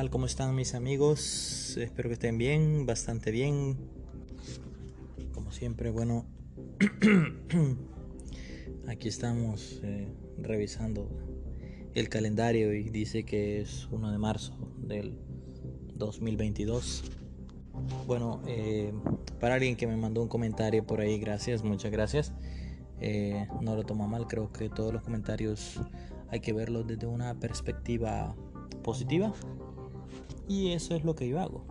Tal? ¿Cómo están mis amigos? Espero que estén bien, bastante bien. Como siempre, bueno, aquí estamos eh, revisando el calendario y dice que es 1 de marzo del 2022. Bueno, eh, para alguien que me mandó un comentario por ahí, gracias, muchas gracias. Eh, no lo toma mal, creo que todos los comentarios hay que verlos desde una perspectiva positiva y eso es lo que yo hago.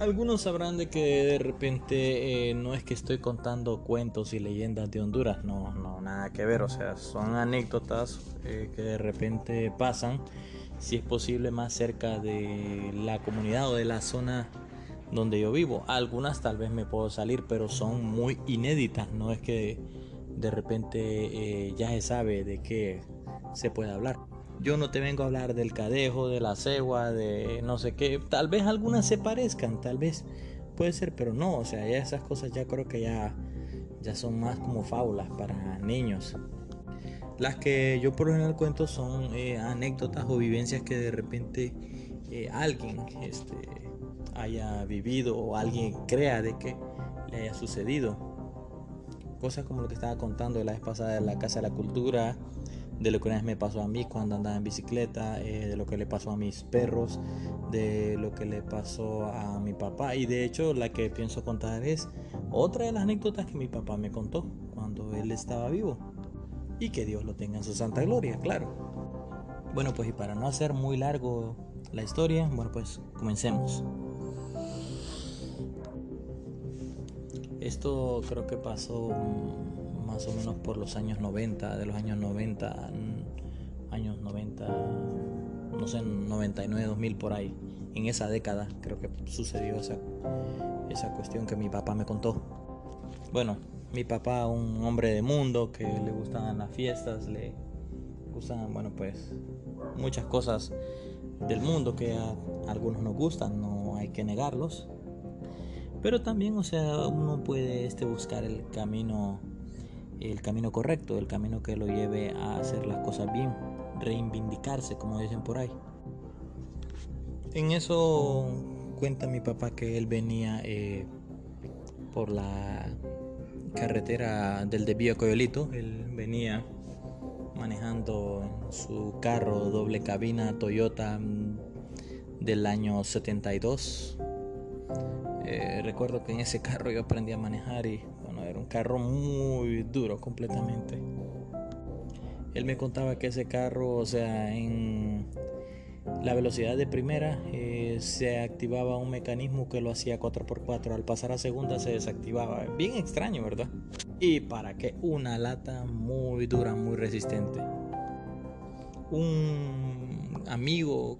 Algunos sabrán de que de repente eh, no es que estoy contando cuentos y leyendas de Honduras, no, no, nada que ver, o sea, son anécdotas eh, que de repente pasan, si es posible, más cerca de la comunidad o de la zona donde yo vivo. Algunas tal vez me puedo salir, pero son muy inéditas, no es que de repente eh, ya se sabe de qué se puede hablar. Yo no te vengo a hablar del cadejo, de la cegua, de no sé qué. Tal vez algunas se parezcan, tal vez puede ser, pero no. O sea, ya esas cosas ya creo que ya, ya son más como fábulas para niños. Las que yo por lo general cuento son eh, anécdotas o vivencias que de repente eh, alguien este, haya vivido o alguien crea de que le haya sucedido. Cosas como lo que estaba contando la vez pasada de la Casa de la Cultura, de lo que una vez me pasó a mí cuando andaba en bicicleta, eh, de lo que le pasó a mis perros, de lo que le pasó a mi papá. Y de hecho la que pienso contar es otra de las anécdotas que mi papá me contó cuando él estaba vivo. Y que Dios lo tenga en su santa gloria, claro. Bueno, pues y para no hacer muy largo la historia, bueno, pues comencemos. Esto creo que pasó más o menos por los años 90, de los años 90, años 90, no sé, 99, 2000 por ahí. En esa década creo que sucedió esa, esa cuestión que mi papá me contó. Bueno, mi papá, un hombre de mundo que le gustaban las fiestas, le gustan, bueno, pues muchas cosas del mundo que a algunos nos gustan, no hay que negarlos. Pero también, o sea, uno puede este, buscar el camino el camino correcto, el camino que lo lleve a hacer las cosas bien, reivindicarse, como dicen por ahí. En eso cuenta mi papá que él venía eh, por la carretera del desvío Coyolito, él venía manejando su carro doble cabina Toyota mm, del año 72. Eh, recuerdo que en ese carro yo aprendí a manejar y era un carro muy duro completamente. Él me contaba que ese carro, o sea, en la velocidad de primera eh, se activaba un mecanismo que lo hacía 4x4. Al pasar a segunda se desactivaba. Bien extraño, ¿verdad? Y para que una lata muy dura, muy resistente. Un amigo,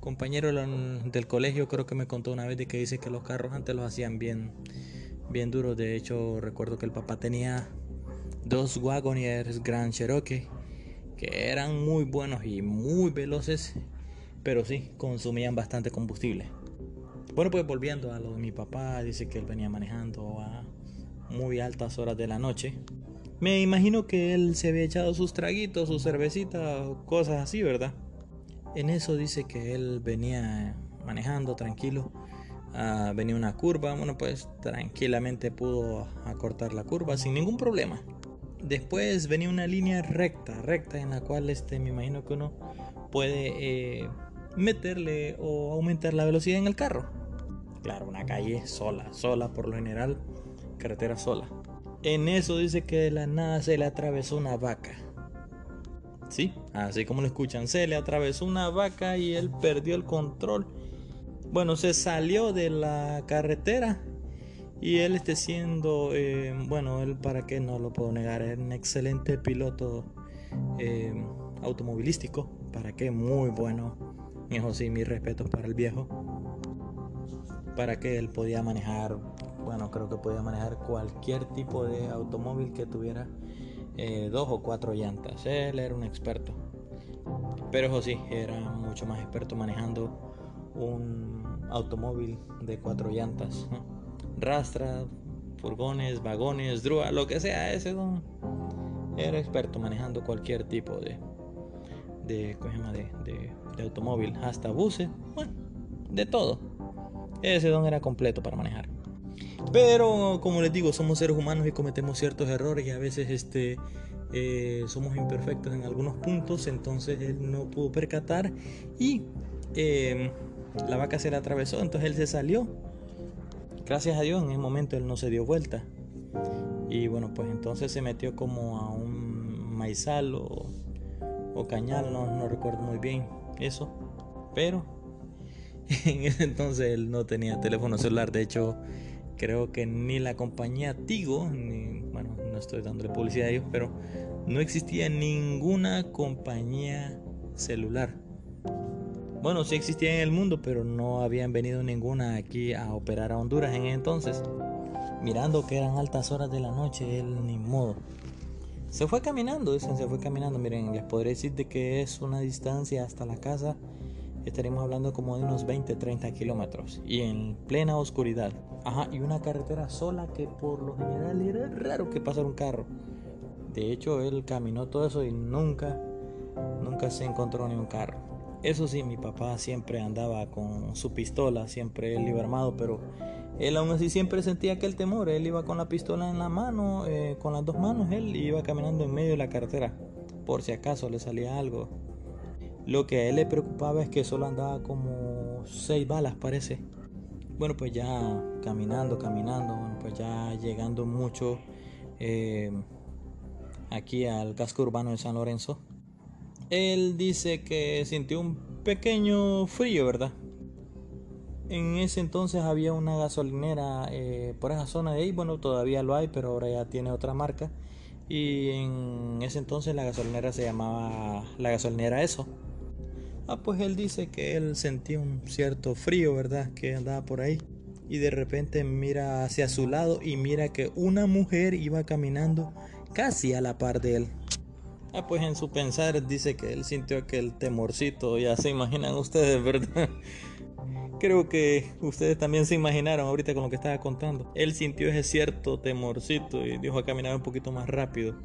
compañero del colegio, creo que me contó una vez de que dice que los carros antes los hacían bien bien duro. De hecho, recuerdo que el papá tenía dos Wagoners Grand Cherokee que eran muy buenos y muy veloces, pero sí consumían bastante combustible. Bueno, pues volviendo a lo de mi papá, dice que él venía manejando a muy altas horas de la noche. Me imagino que él se había echado sus traguitos, su cervecita, cosas así, ¿verdad? En eso dice que él venía manejando tranquilo Ah, venía una curva, bueno pues tranquilamente pudo acortar la curva sin ningún problema. Después venía una línea recta, recta en la cual este, me imagino que uno puede eh, meterle o aumentar la velocidad en el carro. Claro, una calle sola, sola por lo general, carretera sola. En eso dice que de la nada se le atravesó una vaca. Sí, así como lo escuchan, se le atravesó una vaca y él perdió el control bueno, se salió de la carretera y él esté siendo, eh, bueno, él para qué no lo puedo negar, es un excelente piloto eh, automovilístico, para qué muy bueno. Eso sí, mis respetos para el viejo. Para que él podía manejar, bueno, creo que podía manejar cualquier tipo de automóvil que tuviera eh, dos o cuatro llantas. Él era un experto. Pero eso sí, era mucho más experto manejando un automóvil de cuatro llantas, rastra, furgones, vagones, drúa, lo que sea, ese don era experto manejando cualquier tipo de de, de, de, automóvil, hasta buses, bueno, de todo. Ese don era completo para manejar. Pero como les digo, somos seres humanos y cometemos ciertos errores y a veces este eh, somos imperfectos en algunos puntos, entonces él no pudo percatar y eh, la vaca se le atravesó, entonces él se salió. Gracias a Dios en ese momento él no se dio vuelta. Y bueno, pues entonces se metió como a un maizal o, cañal, no, no recuerdo muy bien eso. Pero en ese entonces él no tenía teléfono celular. De hecho, creo que ni la compañía Tigo, bueno, no estoy dándole publicidad a ellos, pero no existía ninguna compañía celular. Bueno, sí existía en el mundo, pero no habían venido ninguna aquí a operar a Honduras en entonces. Mirando que eran altas horas de la noche, él ni modo. Se fue caminando, dicen, se fue caminando. Miren, les podré decir de que es una distancia hasta la casa. Estaremos hablando como de unos 20, 30 kilómetros. Y en plena oscuridad. Ajá, y una carretera sola que por lo general era raro que pasara un carro. De hecho, él caminó todo eso y nunca, nunca se encontró ni un carro. Eso sí, mi papá siempre andaba con su pistola, siempre él iba armado, pero él aún así siempre sentía aquel temor. Él iba con la pistola en la mano, eh, con las dos manos, él iba caminando en medio de la carretera, por si acaso le salía algo. Lo que a él le preocupaba es que solo andaba como seis balas, parece. Bueno, pues ya caminando, caminando, pues ya llegando mucho eh, aquí al casco urbano de San Lorenzo él dice que sintió un pequeño frío, ¿verdad? En ese entonces había una gasolinera eh, por esa zona de ahí, bueno, todavía lo hay, pero ahora ya tiene otra marca. Y en ese entonces la gasolinera se llamaba la gasolinera Eso. Ah, pues él dice que él sentía un cierto frío, ¿verdad? Que andaba por ahí. Y de repente mira hacia su lado y mira que una mujer iba caminando casi a la par de él. Ah, pues en su pensar dice que él sintió aquel temorcito, ya se imaginan ustedes, ¿verdad? Creo que ustedes también se imaginaron ahorita con lo que estaba contando. Él sintió ese cierto temorcito y dijo a caminar un poquito más rápido.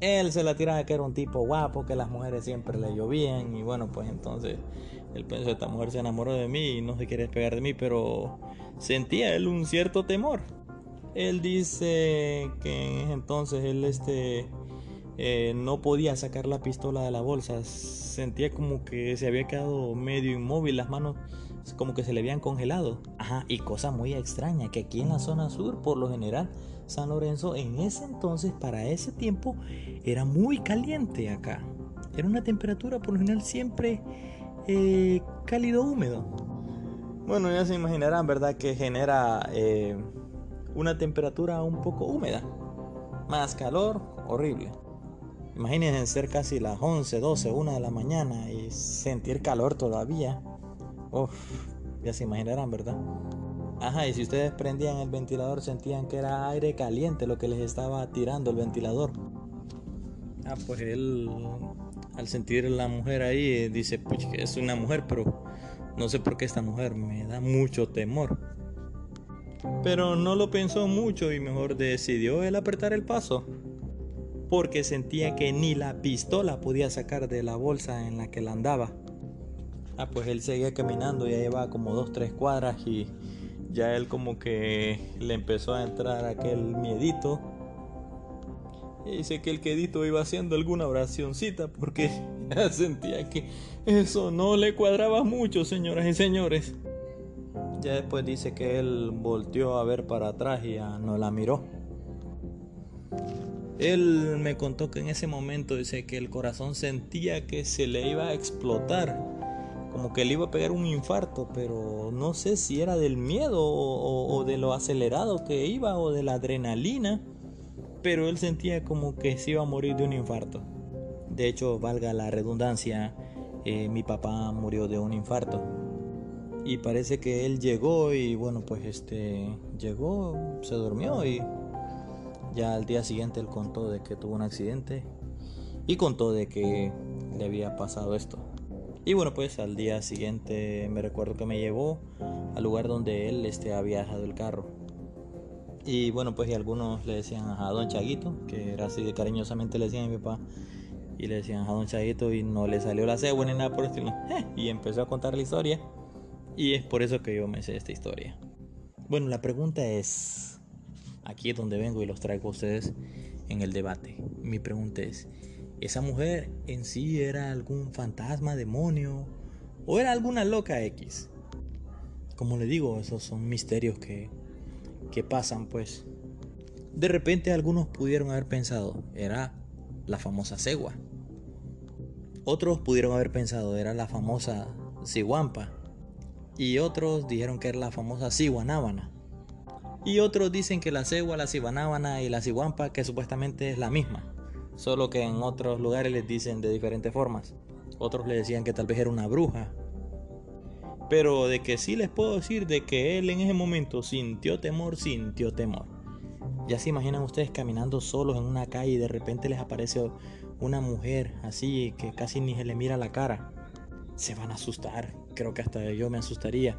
Él se la tiraba que era un tipo guapo, que las mujeres siempre le llovían y bueno, pues entonces él pensó, esta mujer se enamoró de mí y no se quiere despegar de mí, pero sentía él un cierto temor. Él dice que entonces él este eh, no podía sacar la pistola de la bolsa, sentía como que se había quedado medio inmóvil, las manos como que se le habían congelado. Ajá, y cosa muy extraña, que aquí en la zona sur, por lo general, San Lorenzo en ese entonces, para ese tiempo, era muy caliente acá. Era una temperatura por lo general siempre eh, cálido húmedo. Bueno, ya se imaginarán, ¿verdad? Que genera eh, una temperatura un poco húmeda. Más calor, horrible. Imagínense ser casi las 11, 12, 1 de la mañana y sentir calor todavía. Uf, ya se imaginarán, ¿verdad? Ajá, y si ustedes prendían el ventilador sentían que era aire caliente lo que les estaba tirando el ventilador. Ah, pues él al sentir la mujer ahí dice, pues es una mujer, pero no sé por qué esta mujer me da mucho temor. Pero no lo pensó mucho y mejor decidió él apretar el paso porque sentía que ni la pistola podía sacar de la bolsa en la que la andaba. Ah, pues él seguía caminando, ya llevaba como dos, tres cuadras y ya él como que le empezó a entrar aquel miedito. Y dice que el quedito iba haciendo alguna oracioncita porque ya sentía que eso no le cuadraba mucho, señoras y señores. Ya después dice que él volteó a ver para atrás y ya no la miró. Él me contó que en ese momento dice que el corazón sentía que se le iba a explotar como que le iba a pegar un infarto, pero no sé si era del miedo o, de lo acelerado que iba o de la adrenalina, pero él sentía como que se iba a morir de un infarto. De hecho, valga la redundancia, eh, mi papá murió de un infarto. Y parece que él llegó y bueno, pues este llegó, se durmió y ya al día siguiente él contó de que tuvo un accidente y contó de que le había pasado esto. Y bueno, pues al día siguiente me recuerdo que me llevó al lugar donde él este, había dejado el carro. Y bueno, pues algunos le decían a don Chaguito, que era así de cariñosamente le decían a mi papá. Y le decían a don Chaguito y no le salió la cegua ni nada por el estilo. y empezó a contar la historia. Y es por eso que yo me sé esta historia. Bueno, la pregunta es, aquí es donde vengo y los traigo a ustedes en el debate. Mi pregunta es, esa mujer en sí era algún fantasma, demonio o era alguna loca X. Como le digo, esos son misterios que, que pasan pues. De repente algunos pudieron haber pensado, era la famosa cegua. Otros pudieron haber pensado, era la famosa ciguampa. Y otros dijeron que era la famosa ciguanábana. Y otros dicen que la cegua, la cibanábana y la ciguampa que supuestamente es la misma solo que en otros lugares les dicen de diferentes formas. Otros le decían que tal vez era una bruja. Pero de que sí les puedo decir de que él en ese momento sintió temor, sintió temor. Ya se imaginan ustedes caminando solos en una calle y de repente les aparece una mujer así que casi ni se le mira la cara. Se van a asustar. Creo que hasta yo me asustaría.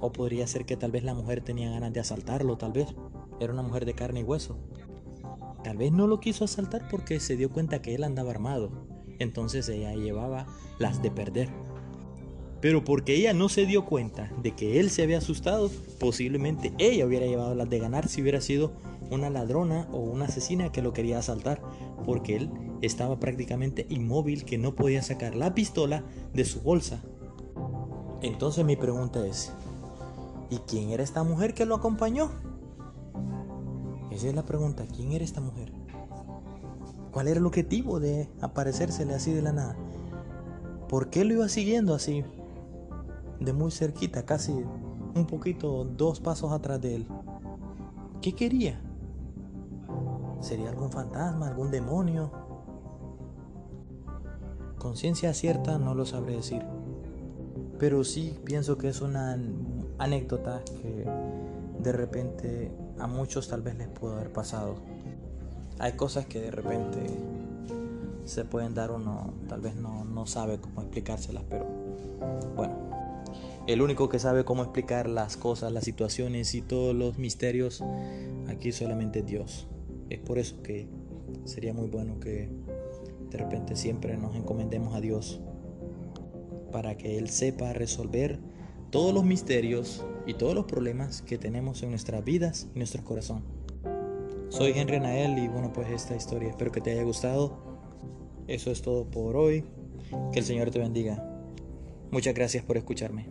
O podría ser que tal vez la mujer tenía ganas de asaltarlo, tal vez. Era una mujer de carne y hueso. Tal vez no lo quiso asaltar porque se dio cuenta que él andaba armado. Entonces ella llevaba las de perder. Pero porque ella no se dio cuenta de que él se había asustado, posiblemente ella hubiera llevado las de ganar si hubiera sido una ladrona o una asesina que lo quería asaltar, porque él estaba prácticamente inmóvil que no podía sacar la pistola de su bolsa. Entonces mi pregunta es, ¿y quién era esta mujer que lo acompañó? Esa es la pregunta, ¿quién era esta mujer? ¿Cuál era el objetivo de aparecérsele así de la nada? ¿Por qué lo iba siguiendo así? De muy cerquita, casi un poquito, dos pasos atrás de él. ¿Qué quería? ¿Sería algún fantasma, algún demonio? Conciencia cierta no lo sabré decir. Pero sí pienso que es una anécdota que de repente a muchos tal vez les pudo haber pasado. Hay cosas que de repente se pueden dar uno tal vez no, no sabe cómo explicárselas, pero bueno, el único que sabe cómo explicar las cosas, las situaciones y todos los misterios, aquí solamente Dios. Es por eso que sería muy bueno que de repente siempre nos encomendemos a Dios para que Él sepa resolver todos los misterios y todos los problemas que tenemos en nuestras vidas y nuestro corazón. Soy Henry Anael y bueno pues esta historia espero que te haya gustado. Eso es todo por hoy. Que el Señor te bendiga. Muchas gracias por escucharme.